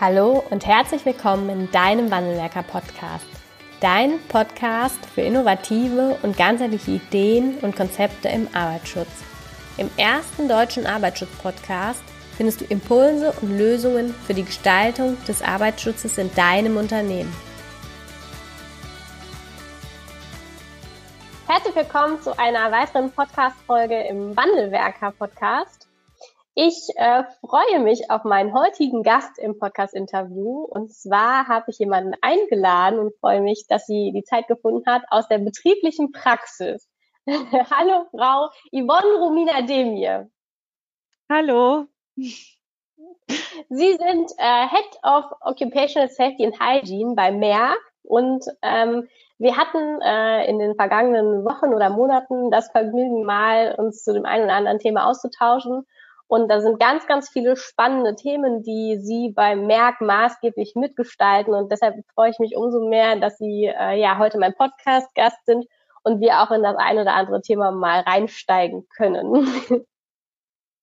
Hallo und herzlich willkommen in deinem Wandelwerker Podcast. Dein Podcast für innovative und ganzheitliche Ideen und Konzepte im Arbeitsschutz. Im ersten deutschen Arbeitsschutz-Podcast findest du Impulse und Lösungen für die Gestaltung des Arbeitsschutzes in deinem Unternehmen. Herzlich willkommen zu einer weiteren Podcast-Folge im Wandelwerker-Podcast. Ich äh, freue mich auf meinen heutigen Gast im Podcast-Interview. Und zwar habe ich jemanden eingeladen und freue mich, dass sie die Zeit gefunden hat aus der betrieblichen Praxis. Hallo, Frau Yvonne Romina Demir. Hallo. Sie sind äh, Head of Occupational Safety and Hygiene bei Merck und ähm, wir hatten äh, in den vergangenen Wochen oder Monaten das Vergnügen, mal uns zu dem einen oder anderen Thema auszutauschen. Und da sind ganz, ganz viele spannende Themen, die Sie beim Merck maßgeblich mitgestalten. Und deshalb freue ich mich umso mehr, dass Sie äh, ja heute mein Podcast-Gast sind und wir auch in das ein oder andere Thema mal reinsteigen können.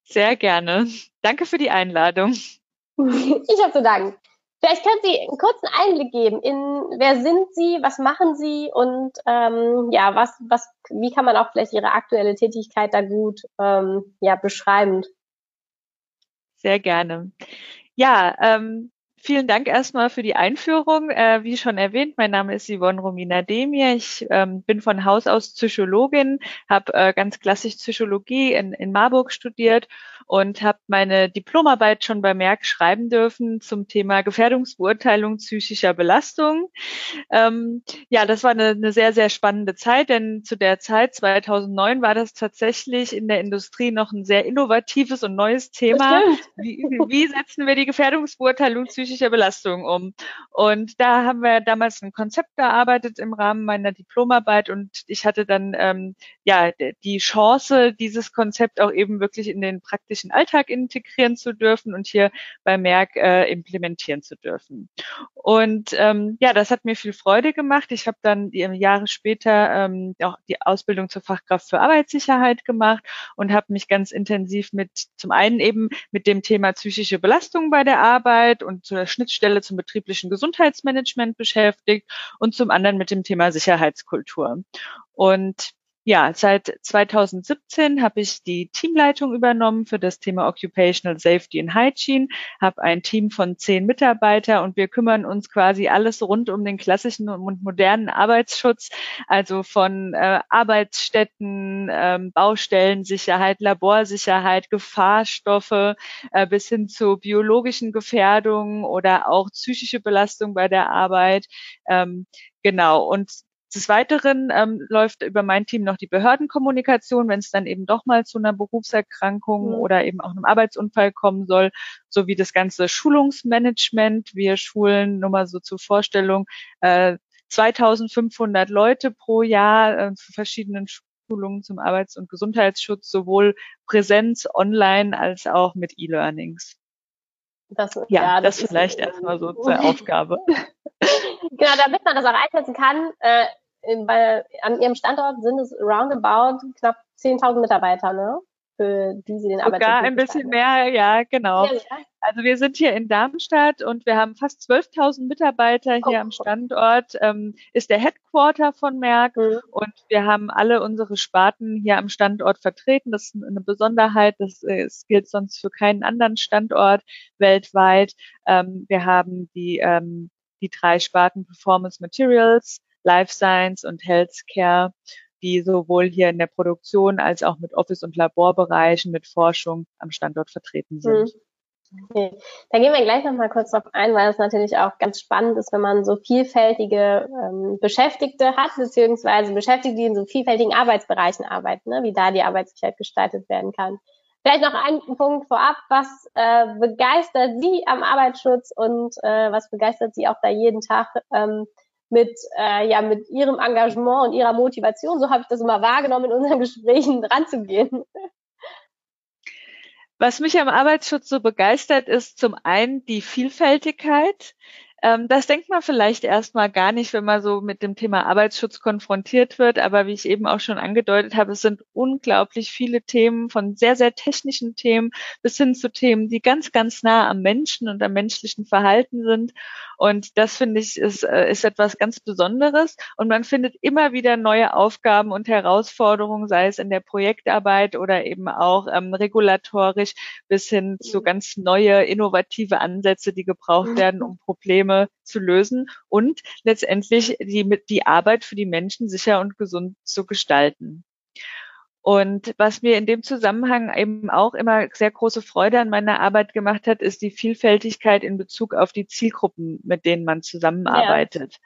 Sehr gerne. Danke für die Einladung. Ich habe zu danken. Vielleicht können Sie einen kurzen Einblick geben in wer sind Sie, was machen Sie und ähm, ja, was, was, wie kann man auch vielleicht Ihre aktuelle Tätigkeit da gut ähm, ja, beschreiben? Sehr gerne. Ja, ähm, vielen Dank erstmal für die Einführung. Äh, wie schon erwähnt, mein Name ist Yvonne Romina Demir. Ich ähm, bin von Haus aus Psychologin, habe äh, ganz klassisch Psychologie in, in Marburg studiert und habe meine Diplomarbeit schon bei Merck schreiben dürfen zum Thema Gefährdungsbeurteilung psychischer Belastung. Ähm, ja, das war eine, eine, sehr, sehr spannende Zeit, denn zu der Zeit, 2009, war das tatsächlich in der Industrie noch ein sehr innovatives und neues Thema. Wie, wie setzen wir die Gefährdungsbeurteilung psychischer Belastung um? Und da haben wir damals ein Konzept gearbeitet im Rahmen meiner Diplomarbeit und ich hatte dann ähm, ja die Chance, dieses Konzept auch eben wirklich in den praktischen Alltag integrieren zu dürfen und hier bei Merck äh, implementieren zu dürfen. Und ähm, ja, das hat mir viel Freude gemacht. Ich habe dann die, Jahre später ähm, auch die Ausbildung zur Fachkraft für Arbeitssicherheit gemacht und habe mich ganz intensiv mit zum einen eben mit dem Thema psychische Belastung bei der Arbeit und zur Schnittstelle zum betrieblichen Gesundheitsmanagement beschäftigt und zum anderen mit dem Thema Sicherheitskultur. Und ja, seit 2017 habe ich die Teamleitung übernommen für das Thema Occupational Safety and Hygiene, habe ein Team von zehn Mitarbeiter und wir kümmern uns quasi alles rund um den klassischen und modernen Arbeitsschutz, also von äh, Arbeitsstätten, ähm, Baustellensicherheit, Laborsicherheit, Gefahrstoffe äh, bis hin zu biologischen Gefährdungen oder auch psychische Belastung bei der Arbeit. Ähm, Genau. Und des Weiteren ähm, läuft über mein Team noch die Behördenkommunikation, wenn es dann eben doch mal zu einer Berufserkrankung mhm. oder eben auch einem Arbeitsunfall kommen soll, sowie das ganze Schulungsmanagement. Wir schulen, nur mal so zur Vorstellung, äh, 2500 Leute pro Jahr äh, zu verschiedenen Schulungen zum Arbeits- und Gesundheitsschutz, sowohl Präsenz, online als auch mit E-Learnings. Das, ja, ja, das, das vielleicht erstmal so zur Aufgabe. genau, damit man das auch einschätzen kann, äh, weil an ihrem Standort sind es roundabout knapp 10.000 Mitarbeiter, ne? Für die sie den Arbeitsschutz Sogar ein bisschen mehr, ja, genau. Ja, ja. Also wir sind hier in Darmstadt und wir haben fast 12.000 Mitarbeiter hier oh. am Standort. Ähm, ist der Headquarter von Merck mhm. und wir haben alle unsere Sparten hier am Standort vertreten. Das ist eine Besonderheit. Das, äh, das gilt sonst für keinen anderen Standort weltweit. Ähm, wir haben die ähm, die drei Sparten Performance Materials, Life Science und Healthcare, die sowohl hier in der Produktion als auch mit Office- und Laborbereichen, mit Forschung am Standort vertreten sind. Mhm. Okay. Da gehen wir gleich nochmal kurz drauf ein, weil es natürlich auch ganz spannend ist, wenn man so vielfältige ähm, Beschäftigte hat, beziehungsweise Beschäftigte, die in so vielfältigen Arbeitsbereichen arbeiten, ne, wie da die Arbeitssicherheit gestaltet werden kann. Vielleicht noch ein Punkt vorab, was äh, begeistert Sie am Arbeitsschutz und äh, was begeistert Sie auch da jeden Tag ähm, mit, äh, ja, mit ihrem Engagement und ihrer Motivation, so habe ich das immer wahrgenommen, in unseren Gesprächen ranzugehen. Was mich am Arbeitsschutz so begeistert, ist zum einen die Vielfältigkeit. Ähm, das denkt man vielleicht erstmal gar nicht, wenn man so mit dem Thema Arbeitsschutz konfrontiert wird. Aber wie ich eben auch schon angedeutet habe, es sind unglaublich viele Themen von sehr, sehr technischen Themen bis hin zu Themen, die ganz, ganz nah am Menschen und am menschlichen Verhalten sind. Und das finde ich ist, äh, ist etwas ganz Besonderes. Und man findet immer wieder neue Aufgaben und Herausforderungen, sei es in der Projektarbeit oder eben auch ähm, regulatorisch bis hin zu mhm. ganz neue innovative Ansätze, die gebraucht werden, um Probleme zu lösen und letztendlich die, die Arbeit für die Menschen sicher und gesund zu gestalten. Und was mir in dem Zusammenhang eben auch immer sehr große Freude an meiner Arbeit gemacht hat, ist die Vielfältigkeit in Bezug auf die Zielgruppen, mit denen man zusammenarbeitet. Ja.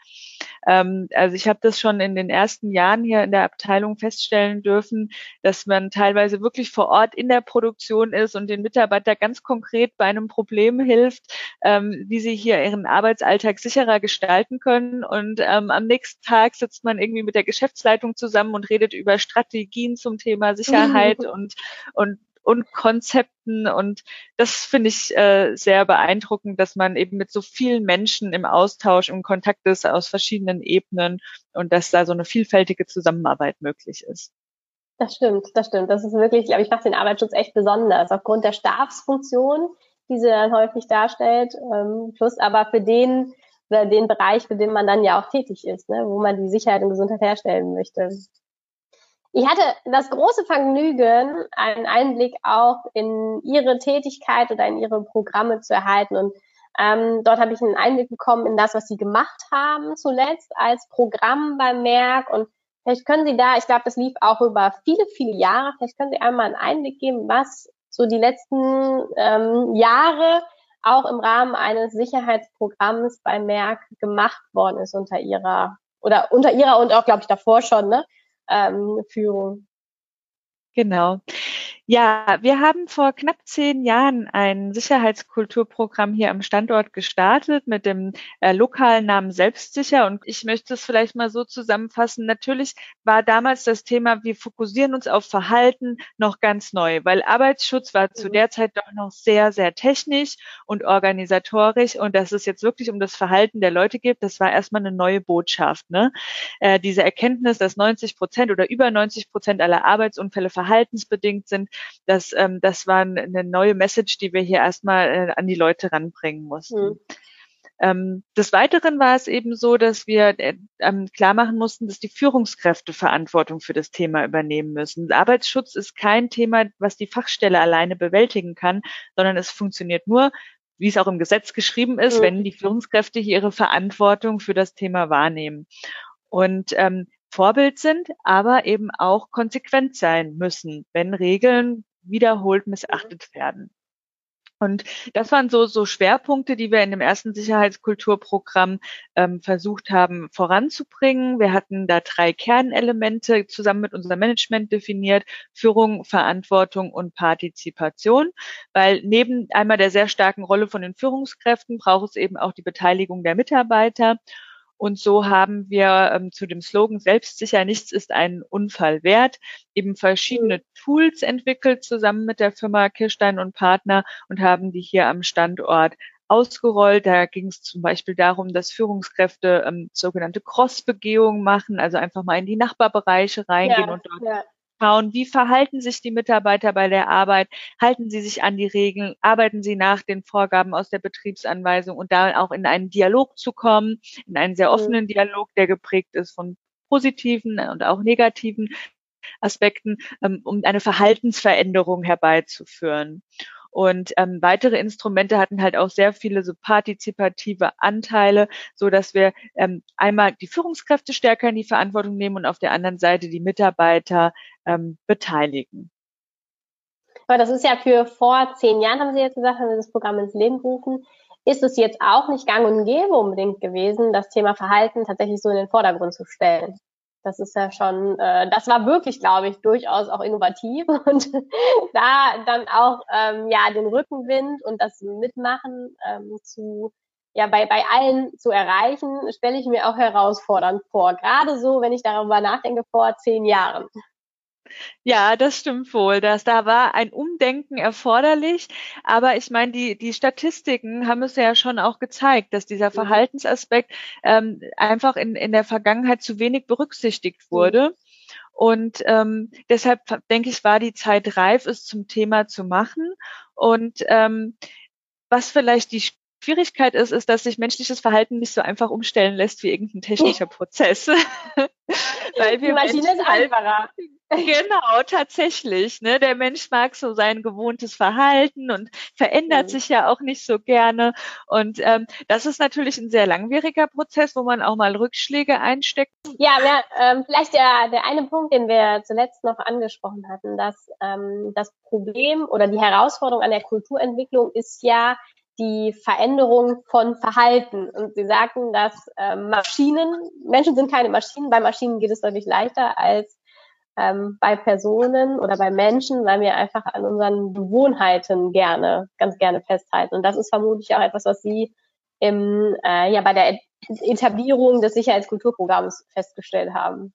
Ähm, also ich habe das schon in den ersten Jahren hier in der Abteilung feststellen dürfen, dass man teilweise wirklich vor Ort in der Produktion ist und den Mitarbeiter ganz konkret bei einem Problem hilft, ähm, wie sie hier ihren Arbeitsalltag sicherer gestalten können. Und ähm, am nächsten Tag sitzt man irgendwie mit der Geschäftsleitung zusammen und redet über Strategien zum Thema Sicherheit und, und und Konzepten. Und das finde ich äh, sehr beeindruckend, dass man eben mit so vielen Menschen im Austausch, im Kontakt ist aus verschiedenen Ebenen und dass da so eine vielfältige Zusammenarbeit möglich ist. Das stimmt, das stimmt. Das ist wirklich, glaube ich, macht den Arbeitsschutz echt besonders, aufgrund der Stabsfunktion, die sie dann häufig darstellt, ähm, plus aber für den, für den Bereich, für den man dann ja auch tätig ist, ne, wo man die Sicherheit und Gesundheit herstellen möchte. Ich hatte das große Vergnügen, einen Einblick auch in Ihre Tätigkeit oder in Ihre Programme zu erhalten. Und ähm, dort habe ich einen Einblick bekommen in das, was Sie gemacht haben zuletzt als Programm bei Merck. Und vielleicht können Sie da, ich glaube, das lief auch über viele, viele Jahre, vielleicht können Sie einmal einen Einblick geben, was so die letzten ähm, Jahre auch im Rahmen eines Sicherheitsprogramms bei Merck gemacht worden ist unter Ihrer oder unter Ihrer und auch, glaube ich, davor schon, ne? Ähm, Führung. Genau. Ja, wir haben vor knapp zehn Jahren ein Sicherheitskulturprogramm hier am Standort gestartet mit dem äh, lokalen Namen Selbstsicher. Und ich möchte es vielleicht mal so zusammenfassen. Natürlich war damals das Thema, wir fokussieren uns auf Verhalten noch ganz neu, weil Arbeitsschutz war zu mhm. der Zeit doch noch sehr, sehr technisch und organisatorisch. Und dass es jetzt wirklich um das Verhalten der Leute geht, das war erstmal eine neue Botschaft. Ne? Äh, diese Erkenntnis, dass 90 Prozent oder über 90 Prozent aller Arbeitsunfälle verhaltensbedingt sind, das, ähm, das war eine neue Message, die wir hier erstmal äh, an die Leute ranbringen mussten. Mhm. Ähm, des Weiteren war es eben so, dass wir äh, ähm, klar machen mussten, dass die Führungskräfte Verantwortung für das Thema übernehmen müssen. Arbeitsschutz ist kein Thema, was die Fachstelle alleine bewältigen kann, sondern es funktioniert nur, wie es auch im Gesetz geschrieben ist, mhm. wenn die Führungskräfte hier ihre Verantwortung für das Thema wahrnehmen. Und ähm, Vorbild sind, aber eben auch konsequent sein müssen, wenn Regeln wiederholt missachtet werden. Und das waren so, so Schwerpunkte, die wir in dem ersten Sicherheitskulturprogramm ähm, versucht haben voranzubringen. Wir hatten da drei Kernelemente zusammen mit unserem Management definiert. Führung, Verantwortung und Partizipation. Weil neben einmal der sehr starken Rolle von den Führungskräften braucht es eben auch die Beteiligung der Mitarbeiter. Und so haben wir ähm, zu dem Slogan Selbstsicher nichts ist ein Unfall wert eben verschiedene Tools entwickelt zusammen mit der Firma Kirstein und Partner und haben die hier am Standort ausgerollt. Da ging es zum Beispiel darum, dass Führungskräfte ähm, sogenannte Cross-Begehungen machen, also einfach mal in die Nachbarbereiche reingehen ja, und dort ja schauen, wie verhalten sich die Mitarbeiter bei der Arbeit, halten sie sich an die Regeln, arbeiten sie nach den Vorgaben aus der Betriebsanweisung? Und da auch in einen Dialog zu kommen, in einen sehr offenen Dialog, der geprägt ist von positiven und auch negativen Aspekten, ähm, um eine Verhaltensveränderung herbeizuführen. Und ähm, weitere Instrumente hatten halt auch sehr viele so partizipative Anteile, so dass wir ähm, einmal die Führungskräfte stärker in die Verantwortung nehmen und auf der anderen Seite die Mitarbeiter ähm, beteiligen. Aber das ist ja für vor zehn Jahren, haben Sie jetzt gesagt, haben Sie das Programm ins Leben gerufen. Ist es jetzt auch nicht gang und gäbe unbedingt gewesen, das Thema Verhalten tatsächlich so in den Vordergrund zu stellen? Das ist ja schon, äh, das war wirklich, glaube ich, durchaus auch innovativ und da dann auch ähm, ja den Rückenwind und das Mitmachen ähm, zu ja bei bei allen zu erreichen, stelle ich mir auch herausfordernd vor. Gerade so, wenn ich darüber nachdenke vor zehn Jahren. Ja, das stimmt wohl. Dass da war ein Umdenken erforderlich. Aber ich meine, die, die Statistiken haben es ja schon auch gezeigt, dass dieser mhm. Verhaltensaspekt ähm, einfach in, in der Vergangenheit zu wenig berücksichtigt mhm. wurde. Und ähm, deshalb denke ich, war die Zeit reif, es zum Thema zu machen. Und ähm, was vielleicht die Schwierigkeit ist, ist, dass sich menschliches Verhalten nicht so einfach umstellen lässt wie irgendein technischer Prozess. Weil wir die Maschine Menschen ist einfacher. Genau, tatsächlich. Ne? Der Mensch mag so sein gewohntes Verhalten und verändert mhm. sich ja auch nicht so gerne. Und ähm, das ist natürlich ein sehr langwieriger Prozess, wo man auch mal Rückschläge einsteckt. Ja, ja ähm, vielleicht der, der eine Punkt, den wir zuletzt noch angesprochen hatten, dass ähm, das Problem oder die Herausforderung an der Kulturentwicklung ist ja, die Veränderung von Verhalten. Und Sie sagten, dass äh, Maschinen, Menschen sind keine Maschinen, bei Maschinen geht es deutlich leichter als ähm, bei Personen oder bei Menschen, weil wir einfach an unseren Gewohnheiten gerne, ganz gerne festhalten. Und das ist vermutlich auch etwas, was Sie im, äh, ja, bei der Etablierung des Sicherheitskulturprogramms festgestellt haben.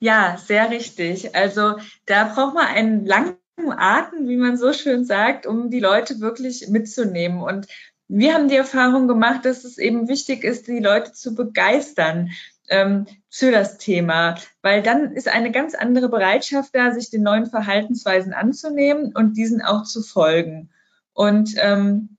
Ja, sehr richtig. Also da braucht man einen langen Atem, wie man so schön sagt, um die Leute wirklich mitzunehmen. Und wir haben die Erfahrung gemacht, dass es eben wichtig ist, die Leute zu begeistern ähm, für das Thema, weil dann ist eine ganz andere Bereitschaft da, sich den neuen Verhaltensweisen anzunehmen und diesen auch zu folgen. Und ähm,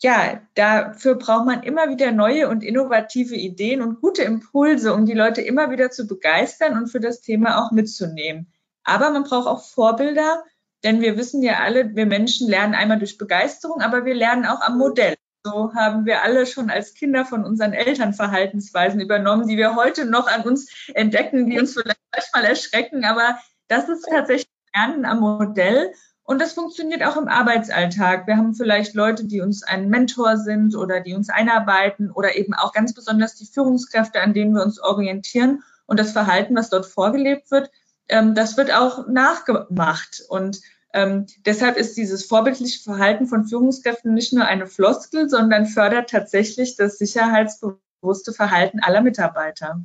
ja, dafür braucht man immer wieder neue und innovative Ideen und gute Impulse, um die Leute immer wieder zu begeistern und für das Thema auch mitzunehmen. Aber man braucht auch Vorbilder, denn wir wissen ja alle, wir Menschen lernen einmal durch Begeisterung, aber wir lernen auch am Modell. So haben wir alle schon als Kinder von unseren Eltern Verhaltensweisen übernommen, die wir heute noch an uns entdecken, die uns vielleicht manchmal erschrecken. Aber das ist tatsächlich Lernen am Modell. Und das funktioniert auch im Arbeitsalltag. Wir haben vielleicht Leute, die uns ein Mentor sind oder die uns einarbeiten oder eben auch ganz besonders die Führungskräfte, an denen wir uns orientieren. Und das Verhalten, was dort vorgelebt wird, ähm, das wird auch nachgemacht. Und ähm, deshalb ist dieses vorbildliche Verhalten von Führungskräften nicht nur eine Floskel, sondern fördert tatsächlich das sicherheitsbewusste Verhalten aller Mitarbeiter.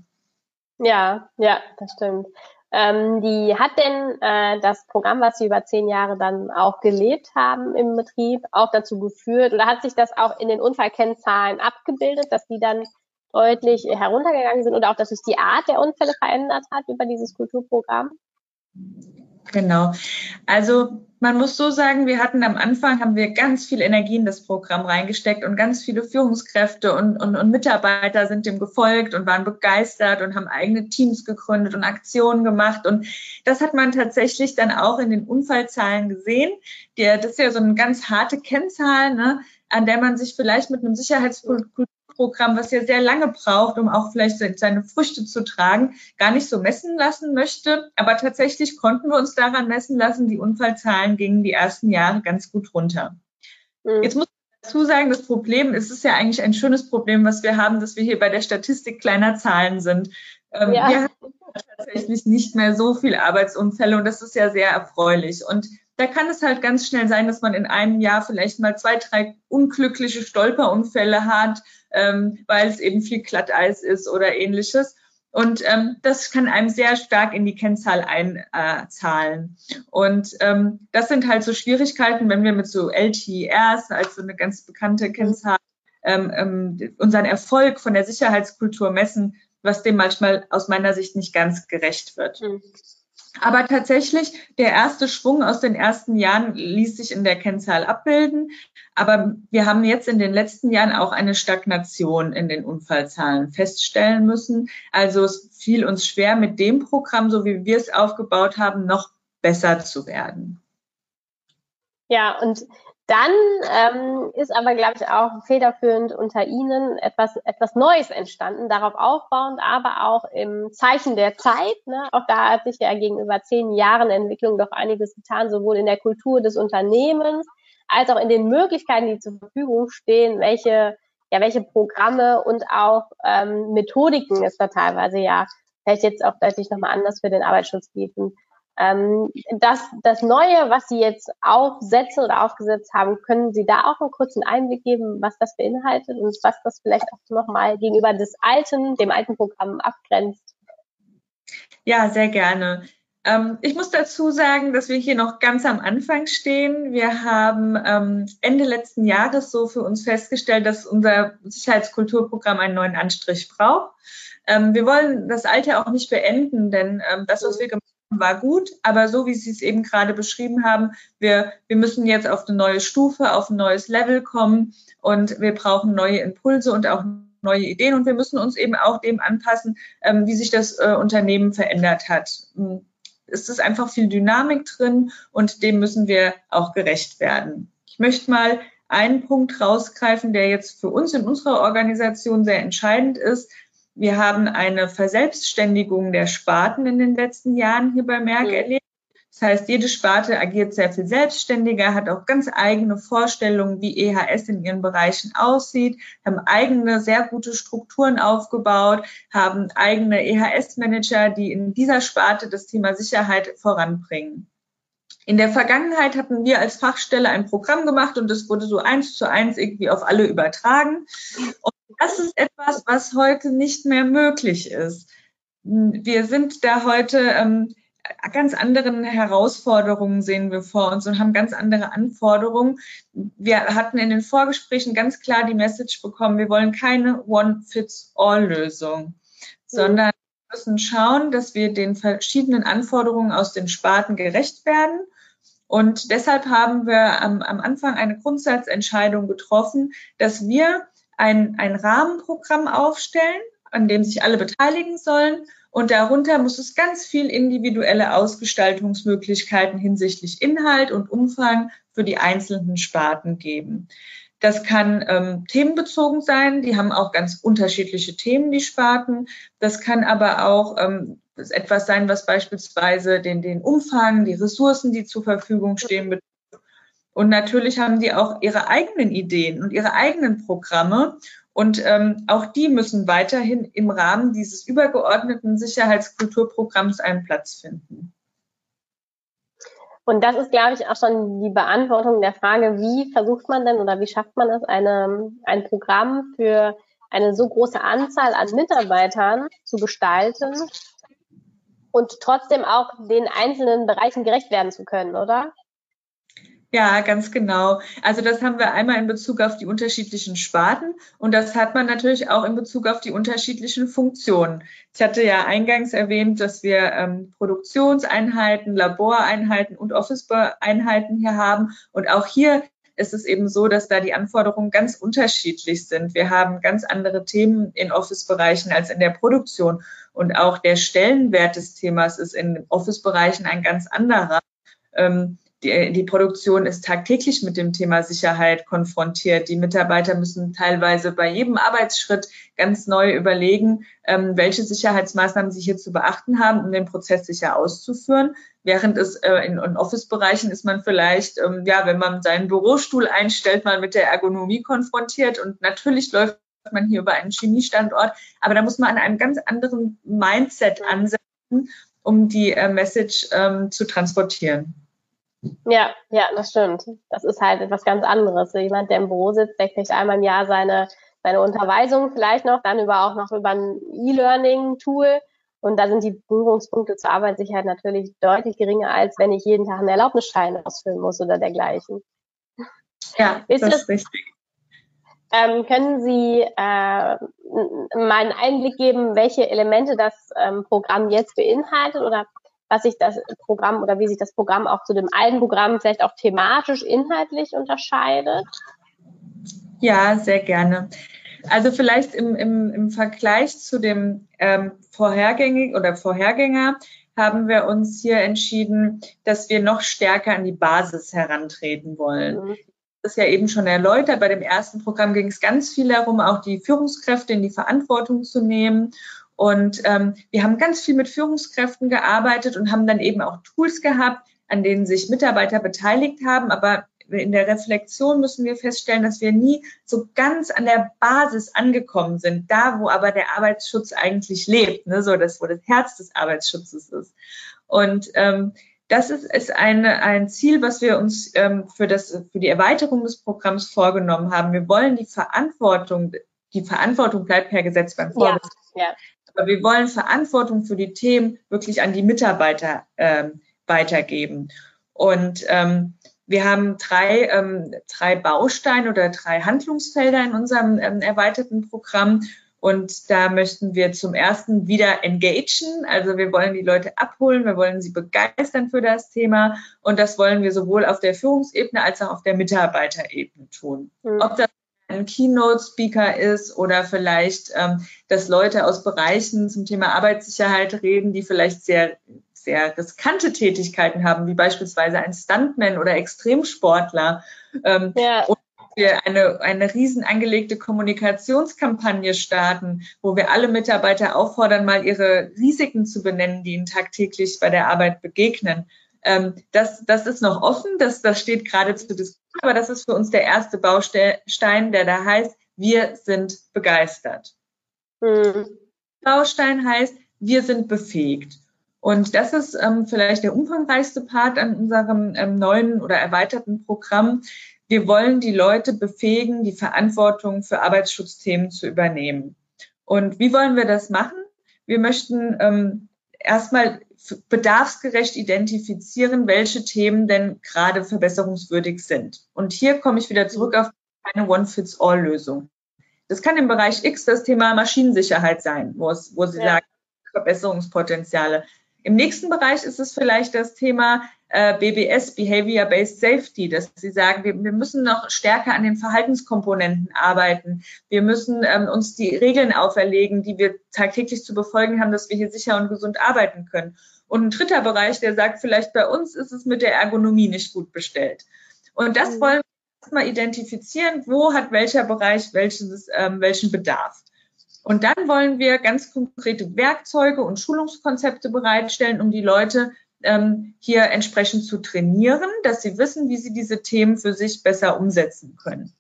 Ja, ja, das stimmt. Ähm, die hat denn äh, das Programm, was Sie über zehn Jahre dann auch gelebt haben im Betrieb, auch dazu geführt oder hat sich das auch in den Unfallkennzahlen abgebildet, dass die dann deutlich heruntergegangen sind oder auch, dass sich die Art der Unfälle verändert hat über dieses Kulturprogramm? Genau. Also man muss so sagen, wir hatten am Anfang, haben wir ganz viel Energie in das Programm reingesteckt und ganz viele Führungskräfte und, und, und Mitarbeiter sind dem gefolgt und waren begeistert und haben eigene Teams gegründet und Aktionen gemacht. Und das hat man tatsächlich dann auch in den Unfallzahlen gesehen. Der, das ist ja so eine ganz harte Kennzahl, ne, an der man sich vielleicht mit einem Sicherheitskultur Programm, was ja sehr lange braucht, um auch vielleicht seine Früchte zu tragen, gar nicht so messen lassen möchte. Aber tatsächlich konnten wir uns daran messen lassen. Die Unfallzahlen gingen die ersten Jahre ganz gut runter. Mhm. Jetzt muss ich dazu sagen, das Problem ist, es ist ja eigentlich ein schönes Problem, was wir haben, dass wir hier bei der Statistik kleiner Zahlen sind. Ähm, ja. Wir haben tatsächlich nicht mehr so viele Arbeitsunfälle und das ist ja sehr erfreulich. Und da kann es halt ganz schnell sein, dass man in einem Jahr vielleicht mal zwei, drei unglückliche Stolperunfälle hat, ähm, weil es eben viel Glatteis ist oder ähnliches. Und ähm, das kann einem sehr stark in die Kennzahl einzahlen. Und ähm, das sind halt so Schwierigkeiten, wenn wir mit so LTRs, also eine ganz bekannte Kennzahl, ähm, ähm, unseren Erfolg von der Sicherheitskultur messen, was dem manchmal aus meiner Sicht nicht ganz gerecht wird. Mhm. Aber tatsächlich, der erste Schwung aus den ersten Jahren ließ sich in der Kennzahl abbilden. Aber wir haben jetzt in den letzten Jahren auch eine Stagnation in den Unfallzahlen feststellen müssen. Also es fiel uns schwer, mit dem Programm, so wie wir es aufgebaut haben, noch besser zu werden. Ja, und dann ähm, ist aber, glaube ich, auch federführend unter Ihnen etwas, etwas Neues entstanden, darauf aufbauend, aber auch im Zeichen der Zeit. Ne? Auch da hat sich ja gegenüber zehn Jahren Entwicklung doch einiges getan, sowohl in der Kultur des Unternehmens als auch in den Möglichkeiten, die zur Verfügung stehen, welche, ja, welche Programme und auch ähm, Methodiken es da teilweise ja vielleicht jetzt auch deutlich nochmal anders für den Arbeitsschutz bieten. Ähm, das, das Neue, was Sie jetzt aufsetzen oder aufgesetzt haben, können Sie da auch einen kurzen Einblick geben, was das beinhaltet und was das vielleicht auch nochmal gegenüber des alten, dem alten Programm abgrenzt? Ja, sehr gerne. Ähm, ich muss dazu sagen, dass wir hier noch ganz am Anfang stehen. Wir haben ähm, Ende letzten Jahres so für uns festgestellt, dass unser Sicherheitskulturprogramm einen neuen Anstrich braucht. Ähm, wir wollen das Alte auch nicht beenden, denn ähm, das, was wir gemacht haben, war gut, aber so wie Sie es eben gerade beschrieben haben, wir, wir müssen jetzt auf eine neue Stufe, auf ein neues Level kommen und wir brauchen neue Impulse und auch neue Ideen und wir müssen uns eben auch dem anpassen, ähm, wie sich das äh, Unternehmen verändert hat. Hm, es ist einfach viel Dynamik drin und dem müssen wir auch gerecht werden. Ich möchte mal einen Punkt rausgreifen, der jetzt für uns in unserer Organisation sehr entscheidend ist. Wir haben eine Verselbstständigung der Sparten in den letzten Jahren hier bei Merck mhm. erlebt. Das heißt, jede Sparte agiert sehr viel selbstständiger, hat auch ganz eigene Vorstellungen, wie EHS in ihren Bereichen aussieht, haben eigene, sehr gute Strukturen aufgebaut, haben eigene EHS-Manager, die in dieser Sparte das Thema Sicherheit voranbringen. In der Vergangenheit hatten wir als Fachstelle ein Programm gemacht und das wurde so eins zu eins irgendwie auf alle übertragen. Und das ist etwas, was heute nicht mehr möglich ist. Wir sind da heute ähm, ganz anderen Herausforderungen sehen wir vor uns und haben ganz andere Anforderungen. Wir hatten in den Vorgesprächen ganz klar die Message bekommen, wir wollen keine One-Fits-All-Lösung, sondern wir müssen schauen, dass wir den verschiedenen Anforderungen aus den Sparten gerecht werden. Und deshalb haben wir am, am Anfang eine Grundsatzentscheidung getroffen, dass wir ein, ein Rahmenprogramm aufstellen, an dem sich alle beteiligen sollen und darunter muss es ganz viel individuelle Ausgestaltungsmöglichkeiten hinsichtlich Inhalt und Umfang für die einzelnen Sparten geben. Das kann ähm, themenbezogen sein. Die haben auch ganz unterschiedliche Themen, die Sparten. Das kann aber auch ähm, etwas sein, was beispielsweise den, den Umfang, die Ressourcen, die zur Verfügung stehen. Und natürlich haben die auch ihre eigenen Ideen und ihre eigenen Programme. Und ähm, auch die müssen weiterhin im Rahmen dieses übergeordneten Sicherheitskulturprogramms einen Platz finden. Und das ist, glaube ich, auch schon die Beantwortung der Frage, wie versucht man denn oder wie schafft man es, eine, ein Programm für eine so große Anzahl an Mitarbeitern zu gestalten und trotzdem auch den einzelnen Bereichen gerecht werden zu können, oder? Ja, ganz genau. Also das haben wir einmal in Bezug auf die unterschiedlichen Sparten und das hat man natürlich auch in Bezug auf die unterschiedlichen Funktionen. Ich hatte ja eingangs erwähnt, dass wir ähm, Produktionseinheiten, Laboreinheiten und Office-Einheiten hier haben und auch hier ist es eben so, dass da die Anforderungen ganz unterschiedlich sind. Wir haben ganz andere Themen in Office-Bereichen als in der Produktion und auch der Stellenwert des Themas ist in Office-Bereichen ein ganz anderer. Ähm, die, die Produktion ist tagtäglich mit dem Thema Sicherheit konfrontiert. Die Mitarbeiter müssen teilweise bei jedem Arbeitsschritt ganz neu überlegen, ähm, welche Sicherheitsmaßnahmen sie hier zu beachten haben, um den Prozess sicher auszuführen. Während es äh, in, in Office-Bereichen ist man vielleicht, ähm, ja, wenn man seinen Bürostuhl einstellt, mal mit der Ergonomie konfrontiert. Und natürlich läuft man hier über einen Chemiestandort, aber da muss man an einem ganz anderen Mindset ansetzen, um die äh, Message ähm, zu transportieren. Ja, ja, das stimmt. Das ist halt etwas ganz anderes. Jemand, der im Büro sitzt, der kriegt einmal im Jahr seine, seine Unterweisung vielleicht noch, dann über auch noch über ein E-Learning-Tool. Und da sind die Berührungspunkte zur Arbeitssicherheit natürlich deutlich geringer, als wenn ich jeden Tag einen Erlaubnisschein ausfüllen muss oder dergleichen. Ja, ist das ist richtig. Ähm, können Sie äh, mal einen Einblick geben, welche Elemente das ähm, Programm jetzt beinhaltet oder was sich das Programm oder wie sich das Programm auch zu dem alten Programm vielleicht auch thematisch, inhaltlich unterscheidet? Ja, sehr gerne. Also vielleicht im, im, im Vergleich zu dem ähm, vorhergängig oder Vorhergänger haben wir uns hier entschieden, dass wir noch stärker an die Basis herantreten wollen. Mhm. Das ist ja eben schon erläutert. Bei dem ersten Programm ging es ganz viel darum, auch die Führungskräfte in die Verantwortung zu nehmen und ähm, wir haben ganz viel mit Führungskräften gearbeitet und haben dann eben auch Tools gehabt, an denen sich Mitarbeiter beteiligt haben. Aber in der Reflexion müssen wir feststellen, dass wir nie so ganz an der Basis angekommen sind, da wo aber der Arbeitsschutz eigentlich lebt, ne? so das, wo das Herz des Arbeitsschutzes ist. Und ähm, das ist, ist eine, ein Ziel, was wir uns ähm, für, das, für die Erweiterung des Programms vorgenommen haben. Wir wollen die Verantwortung, die Verantwortung bleibt per Gesetz beim Vorgesetzten. Ja, ja wir wollen Verantwortung für die Themen wirklich an die Mitarbeiter ähm, weitergeben. Und ähm, wir haben drei, ähm, drei Bausteine oder drei Handlungsfelder in unserem ähm, erweiterten Programm. Und da möchten wir zum ersten wieder engagen. Also wir wollen die Leute abholen, wir wollen sie begeistern für das Thema. Und das wollen wir sowohl auf der Führungsebene als auch auf der Mitarbeiterebene tun. Mhm. Ob das ein Keynote-Speaker ist oder vielleicht, ähm, dass Leute aus Bereichen zum Thema Arbeitssicherheit reden, die vielleicht sehr, sehr riskante Tätigkeiten haben, wie beispielsweise ein Stuntman oder Extremsportler. Ähm, ja. Und wir eine, eine riesen angelegte Kommunikationskampagne starten, wo wir alle Mitarbeiter auffordern, mal ihre Risiken zu benennen, die ihnen tagtäglich bei der Arbeit begegnen. Ähm, das, das ist noch offen, das, das steht gerade zu diskutieren, aber das ist für uns der erste Baustein, der da heißt, wir sind begeistert. Mhm. Baustein heißt, wir sind befähigt. Und das ist ähm, vielleicht der umfangreichste Part an unserem ähm, neuen oder erweiterten Programm. Wir wollen die Leute befähigen, die Verantwortung für Arbeitsschutzthemen zu übernehmen. Und wie wollen wir das machen? Wir möchten ähm, erstmal bedarfsgerecht identifizieren, welche Themen denn gerade verbesserungswürdig sind. Und hier komme ich wieder zurück auf eine One-Fits-All-Lösung. Das kann im Bereich X das Thema Maschinensicherheit sein, wo, es, wo Sie ja. sagen, Verbesserungspotenziale. Im nächsten Bereich ist es vielleicht das Thema äh, BBS, Behavior-Based Safety, dass Sie sagen, wir, wir, müssen noch stärker an den Verhaltenskomponenten arbeiten. Wir müssen ähm, uns die Regeln auferlegen, die wir tagtäglich zu befolgen haben, dass wir hier sicher und gesund arbeiten können. Und ein dritter Bereich, der sagt, vielleicht bei uns ist es mit der Ergonomie nicht gut bestellt. Und das mhm. wollen wir erstmal identifizieren, wo hat welcher Bereich welches, ähm, welchen Bedarf. Und dann wollen wir ganz konkrete Werkzeuge und Schulungskonzepte bereitstellen, um die Leute ähm, hier entsprechend zu trainieren, dass sie wissen, wie sie diese Themen für sich besser umsetzen können.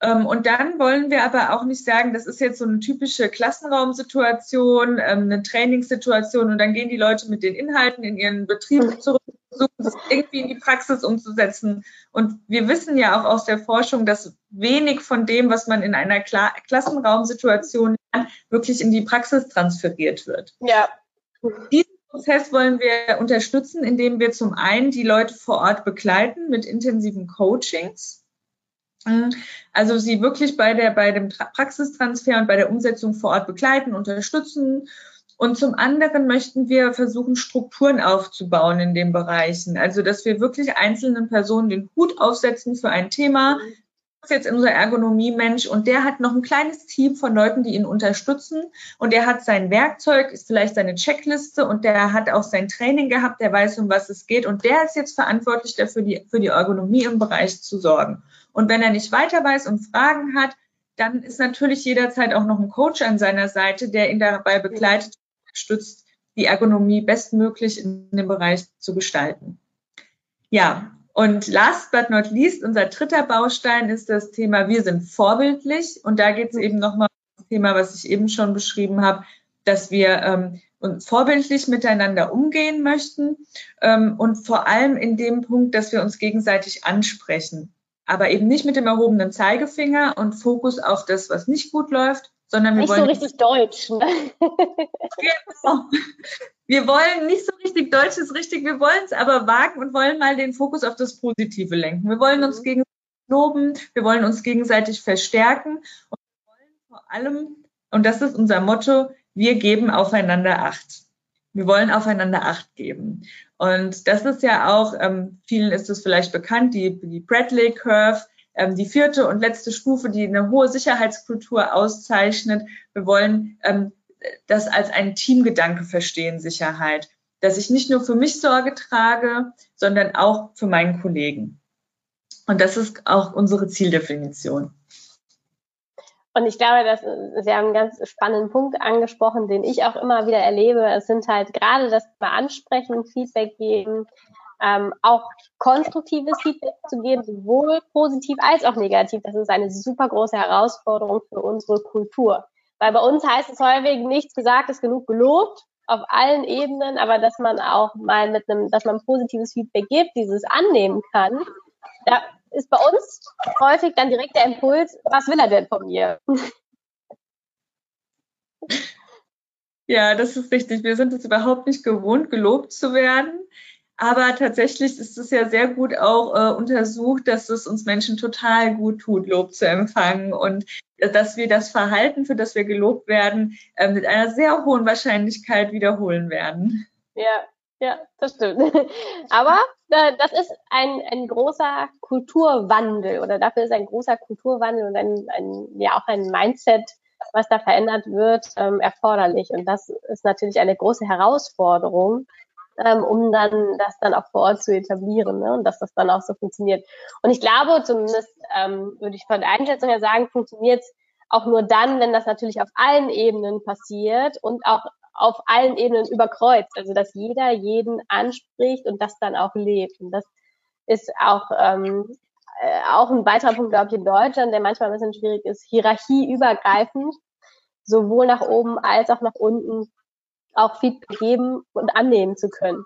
Ähm, und dann wollen wir aber auch nicht sagen, das ist jetzt so eine typische Klassenraumsituation, ähm, eine Trainingssituation und dann gehen die Leute mit den Inhalten in ihren Betrieb mhm. zurück, versuchen das irgendwie in die Praxis umzusetzen. Und wir wissen ja auch aus der Forschung, dass wenig von dem, was man in einer Kla Klassenraumsituation lernt, wirklich in die Praxis transferiert wird. Ja. Diesen Prozess wollen wir unterstützen, indem wir zum einen die Leute vor Ort begleiten mit intensiven Coachings also sie wirklich bei der, bei dem Praxistransfer und bei der Umsetzung vor Ort begleiten, unterstützen. Und zum anderen möchten wir versuchen, Strukturen aufzubauen in den Bereichen. Also, dass wir wirklich einzelnen Personen den Hut aufsetzen für ein Thema, jetzt unser Ergonomie-Mensch und der hat noch ein kleines Team von Leuten, die ihn unterstützen und der hat sein Werkzeug, ist vielleicht seine Checkliste und der hat auch sein Training gehabt, der weiß, um was es geht und der ist jetzt verantwortlich dafür, die, für die Ergonomie im Bereich zu sorgen. Und wenn er nicht weiter weiß und Fragen hat, dann ist natürlich jederzeit auch noch ein Coach an seiner Seite, der ihn dabei begleitet und unterstützt, die Ergonomie bestmöglich in dem Bereich zu gestalten. Ja, und last but not least, unser dritter Baustein ist das Thema, wir sind vorbildlich. Und da geht es eben nochmal um das Thema, was ich eben schon beschrieben habe, dass wir ähm, uns vorbildlich miteinander umgehen möchten ähm, und vor allem in dem Punkt, dass wir uns gegenseitig ansprechen. Aber eben nicht mit dem erhobenen Zeigefinger und Fokus auf das, was nicht gut läuft, sondern wir nicht wollen. Nicht so richtig deutsch. Ne? genau. Wir wollen nicht so richtig deutsch ist richtig, wir wollen es aber wagen und wollen mal den Fokus auf das Positive lenken. Wir wollen uns mhm. gegenseitig loben, wir wollen uns gegenseitig verstärken und wir wollen vor allem, und das ist unser Motto, wir geben aufeinander Acht. Wir wollen aufeinander Acht geben. Und das ist ja auch, ähm, vielen ist es vielleicht bekannt, die, die Bradley Curve, ähm, die vierte und letzte Stufe, die eine hohe Sicherheitskultur auszeichnet. Wir wollen ähm, das als einen Teamgedanke verstehen, Sicherheit. Dass ich nicht nur für mich Sorge trage, sondern auch für meinen Kollegen. Und das ist auch unsere Zieldefinition. Und ich glaube, dass Sie haben einen ganz spannenden Punkt angesprochen, den ich auch immer wieder erlebe. Es sind halt gerade das Ansprechen, Feedback geben, ähm, auch konstruktives Feedback zu geben, sowohl positiv als auch negativ. Das ist eine super große Herausforderung für unsere Kultur. Weil bei uns heißt es häufig, nichts gesagt ist genug gelobt auf allen Ebenen, aber dass man auch mal mit einem, dass man positives Feedback gibt, dieses annehmen kann, da ist bei uns häufig dann direkt der Impuls, was will er denn von mir? Ja, das ist richtig. Wir sind es überhaupt nicht gewohnt, gelobt zu werden. Aber tatsächlich ist es ja sehr gut auch äh, untersucht, dass es uns Menschen total gut tut, Lob zu empfangen und äh, dass wir das Verhalten, für das wir gelobt werden, äh, mit einer sehr hohen Wahrscheinlichkeit wiederholen werden. Ja, ja, das stimmt. Aber äh, das ist ein, ein großer Kulturwandel oder dafür ist ein großer Kulturwandel und ein, ein ja auch ein Mindset, was da verändert wird, ähm, erforderlich. Und das ist natürlich eine große Herausforderung, ähm, um dann das dann auch vor Ort zu etablieren ne? und dass das dann auch so funktioniert. Und ich glaube, zumindest ähm, würde ich von der Einschätzung her sagen, funktioniert es auch nur dann, wenn das natürlich auf allen Ebenen passiert und auch auf allen Ebenen überkreuzt. Also dass jeder jeden anspricht und das dann auch lebt. Und das ist auch ähm, äh, auch ein weiterer Punkt, glaube ich, in Deutschland, der manchmal ein bisschen schwierig ist, hierarchieübergreifend, sowohl nach oben als auch nach unten auch Feedback geben und annehmen zu können.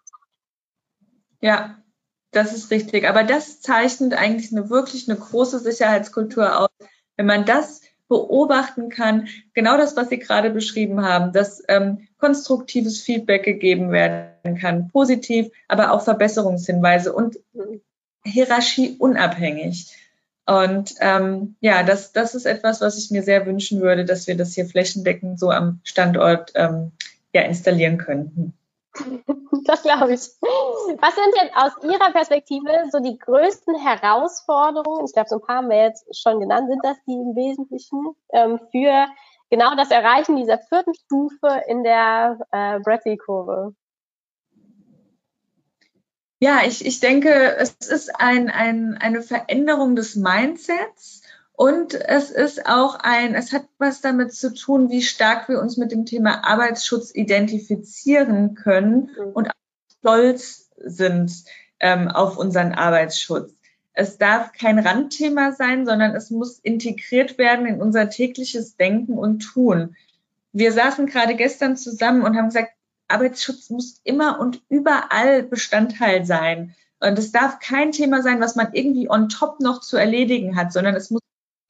Ja, das ist richtig. Aber das zeichnet eigentlich eine wirklich eine große Sicherheitskultur aus. Wenn man das beobachten kann, genau das, was Sie gerade beschrieben haben, dass ähm, konstruktives Feedback gegeben werden kann, positiv, aber auch Verbesserungshinweise und Hierarchie unabhängig. Und ähm, ja, das, das ist etwas, was ich mir sehr wünschen würde, dass wir das hier flächendeckend so am Standort ähm, ja, installieren könnten. Das glaube ich. Was sind denn aus Ihrer Perspektive so die größten Herausforderungen? Ich glaube, so ein paar haben wir jetzt schon genannt. Sind das die im Wesentlichen ähm, für genau das Erreichen dieser vierten Stufe in der äh, Bradley-Kurve? Ja, ich, ich denke, es ist ein, ein, eine Veränderung des Mindsets und es ist auch ein, es hat was damit zu tun, wie stark wir uns mit dem Thema Arbeitsschutz identifizieren können mhm. und stolz sind ähm, auf unseren Arbeitsschutz. Es darf kein Randthema sein, sondern es muss integriert werden in unser tägliches Denken und Tun. Wir saßen gerade gestern zusammen und haben gesagt, Arbeitsschutz muss immer und überall Bestandteil sein. Und es darf kein Thema sein, was man irgendwie on top noch zu erledigen hat, sondern es muss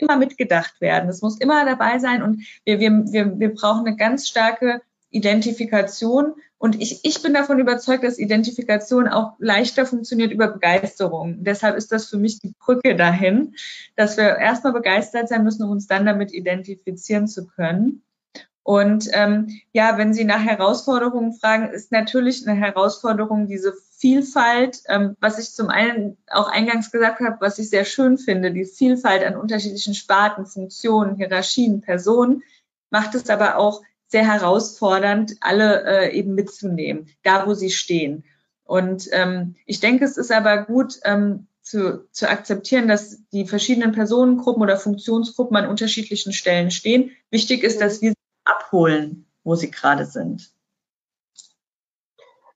immer mitgedacht werden. Es muss immer dabei sein und wir, wir, wir, wir brauchen eine ganz starke Identifikation. Und ich, ich bin davon überzeugt, dass Identifikation auch leichter funktioniert über Begeisterung. Deshalb ist das für mich die Brücke dahin, dass wir erstmal begeistert sein müssen, um uns dann damit identifizieren zu können. Und ähm, ja, wenn Sie nach Herausforderungen fragen, ist natürlich eine Herausforderung diese Vielfalt, ähm, was ich zum einen auch eingangs gesagt habe, was ich sehr schön finde, die Vielfalt an unterschiedlichen Sparten, Funktionen, Hierarchien, Personen, macht es aber auch sehr herausfordernd, alle äh, eben mitzunehmen, da wo sie stehen. Und ähm, ich denke, es ist aber gut ähm, zu, zu akzeptieren, dass die verschiedenen Personengruppen oder Funktionsgruppen an unterschiedlichen Stellen stehen. Wichtig ist, dass wir abholen, wo sie gerade sind.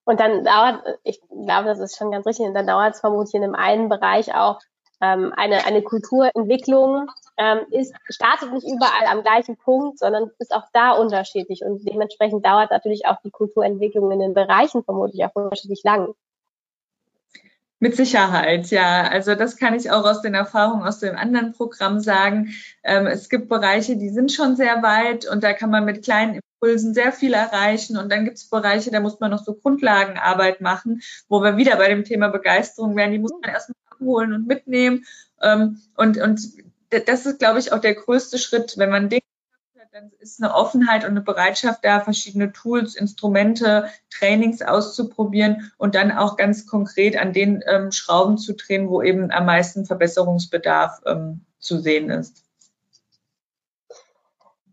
Und dann dauert, ich glaube, das ist schon ganz richtig, dann dauert es vermutlich in dem einen Bereich auch ähm, eine, eine Kulturentwicklung, ähm, ist, startet nicht überall am gleichen Punkt, sondern ist auch da unterschiedlich. Und dementsprechend dauert natürlich auch die Kulturentwicklung in den Bereichen vermutlich auch unterschiedlich lang. Mit Sicherheit, ja. Also das kann ich auch aus den Erfahrungen aus dem anderen Programm sagen. Ähm, es gibt Bereiche, die sind schon sehr weit und da kann man mit kleinen Impulsen sehr viel erreichen. Und dann gibt es Bereiche, da muss man noch so Grundlagenarbeit machen, wo wir wieder bei dem Thema Begeisterung wären. Die muss man erstmal abholen und mitnehmen. Ähm, und, und das ist, glaube ich, auch der größte Schritt, wenn man Dinge dann ist eine Offenheit und eine Bereitschaft da, verschiedene Tools, Instrumente, Trainings auszuprobieren und dann auch ganz konkret an den ähm, Schrauben zu drehen, wo eben am meisten Verbesserungsbedarf ähm, zu sehen ist.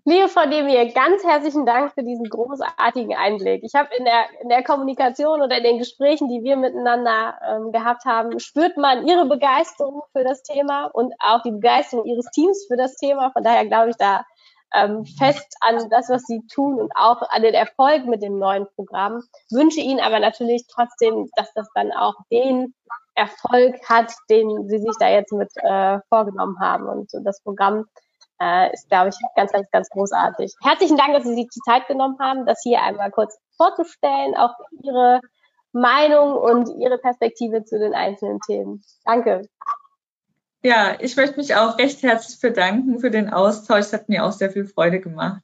Liebe Frau Demir, ganz herzlichen Dank für diesen großartigen Einblick. Ich habe in der, in der Kommunikation oder in den Gesprächen, die wir miteinander ähm, gehabt haben, spürt man Ihre Begeisterung für das Thema und auch die Begeisterung Ihres Teams für das Thema. Von daher glaube ich, da ähm, fest an das, was sie tun und auch an den Erfolg mit dem neuen Programm. Wünsche Ihnen aber natürlich trotzdem, dass das dann auch den Erfolg hat, den Sie sich da jetzt mit äh, vorgenommen haben. Und so das Programm äh, ist, glaube ich, ganz, ganz, ganz großartig. Herzlichen Dank, dass Sie sich die Zeit genommen haben, das hier einmal kurz vorzustellen, auch Ihre Meinung und Ihre Perspektive zu den einzelnen Themen. Danke. Ja, ich möchte mich auch recht herzlich bedanken für den Austausch. Es hat mir auch sehr viel Freude gemacht.